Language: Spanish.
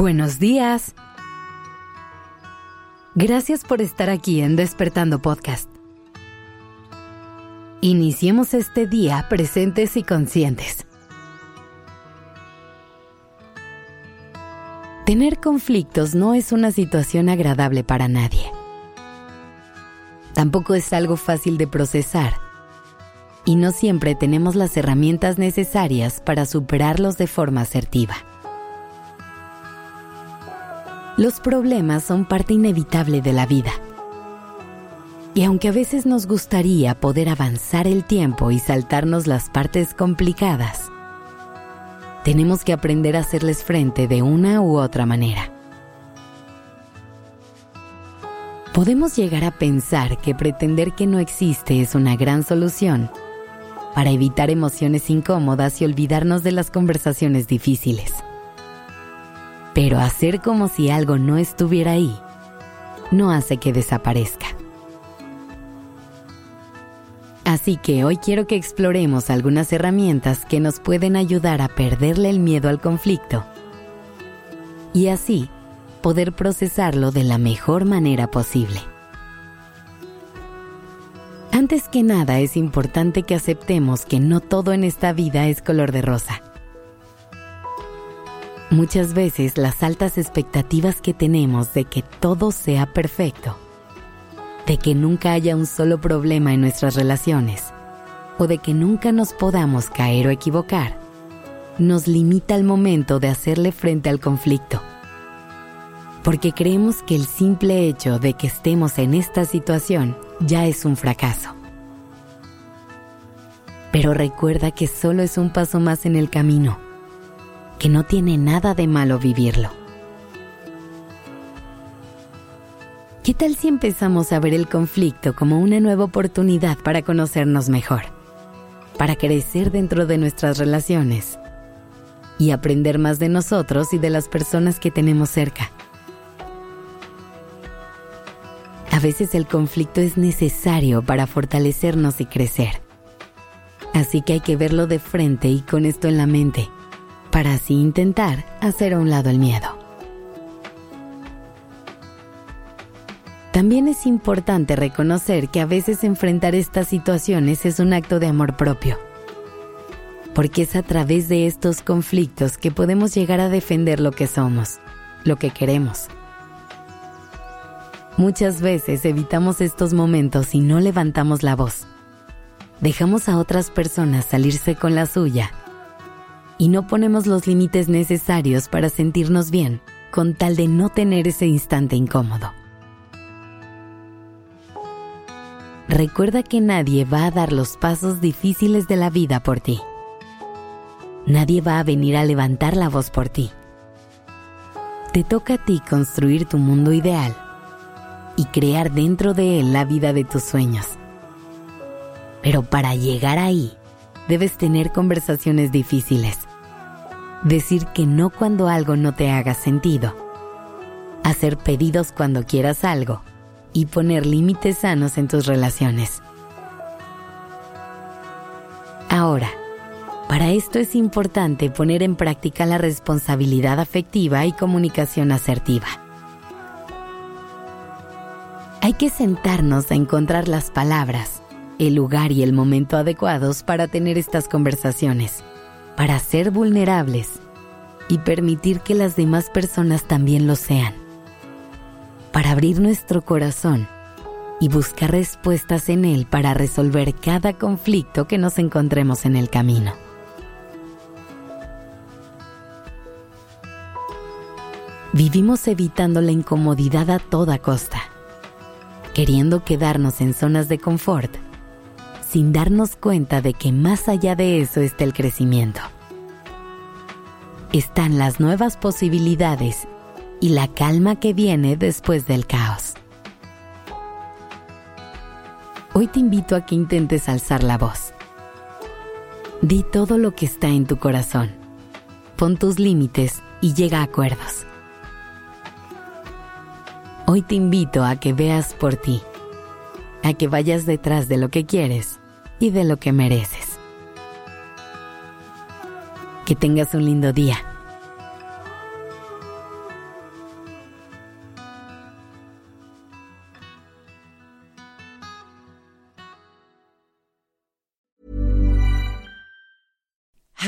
Buenos días. Gracias por estar aquí en Despertando Podcast. Iniciemos este día presentes y conscientes. Tener conflictos no es una situación agradable para nadie. Tampoco es algo fácil de procesar. Y no siempre tenemos las herramientas necesarias para superarlos de forma asertiva. Los problemas son parte inevitable de la vida. Y aunque a veces nos gustaría poder avanzar el tiempo y saltarnos las partes complicadas, tenemos que aprender a hacerles frente de una u otra manera. Podemos llegar a pensar que pretender que no existe es una gran solución para evitar emociones incómodas y olvidarnos de las conversaciones difíciles. Pero hacer como si algo no estuviera ahí no hace que desaparezca. Así que hoy quiero que exploremos algunas herramientas que nos pueden ayudar a perderle el miedo al conflicto y así poder procesarlo de la mejor manera posible. Antes que nada es importante que aceptemos que no todo en esta vida es color de rosa Muchas veces las altas expectativas que tenemos de que todo sea perfecto, de que nunca haya un solo problema en nuestras relaciones, o de que nunca nos podamos caer o equivocar, nos limita al momento de hacerle frente al conflicto. Porque creemos que el simple hecho de que estemos en esta situación ya es un fracaso. Pero recuerda que solo es un paso más en el camino que no tiene nada de malo vivirlo. ¿Qué tal si empezamos a ver el conflicto como una nueva oportunidad para conocernos mejor, para crecer dentro de nuestras relaciones y aprender más de nosotros y de las personas que tenemos cerca? A veces el conflicto es necesario para fortalecernos y crecer. Así que hay que verlo de frente y con esto en la mente para así intentar hacer a un lado el miedo. También es importante reconocer que a veces enfrentar estas situaciones es un acto de amor propio, porque es a través de estos conflictos que podemos llegar a defender lo que somos, lo que queremos. Muchas veces evitamos estos momentos y no levantamos la voz. Dejamos a otras personas salirse con la suya y no ponemos los límites necesarios para sentirnos bien, con tal de no tener ese instante incómodo. Recuerda que nadie va a dar los pasos difíciles de la vida por ti. Nadie va a venir a levantar la voz por ti. Te toca a ti construir tu mundo ideal y crear dentro de él la vida de tus sueños. Pero para llegar ahí, debes tener conversaciones difíciles decir que no cuando algo no te haga sentido, hacer pedidos cuando quieras algo y poner límites sanos en tus relaciones. Ahora, para esto es importante poner en práctica la responsabilidad afectiva y comunicación asertiva. Hay que sentarnos a encontrar las palabras, el lugar y el momento adecuados para tener estas conversaciones para ser vulnerables y permitir que las demás personas también lo sean. Para abrir nuestro corazón y buscar respuestas en él para resolver cada conflicto que nos encontremos en el camino. Vivimos evitando la incomodidad a toda costa, queriendo quedarnos en zonas de confort sin darnos cuenta de que más allá de eso está el crecimiento. Están las nuevas posibilidades y la calma que viene después del caos. Hoy te invito a que intentes alzar la voz. Di todo lo que está en tu corazón. Pon tus límites y llega a acuerdos. Hoy te invito a que veas por ti, a que vayas detrás de lo que quieres y de lo que mereces. Que tengas un lindo día.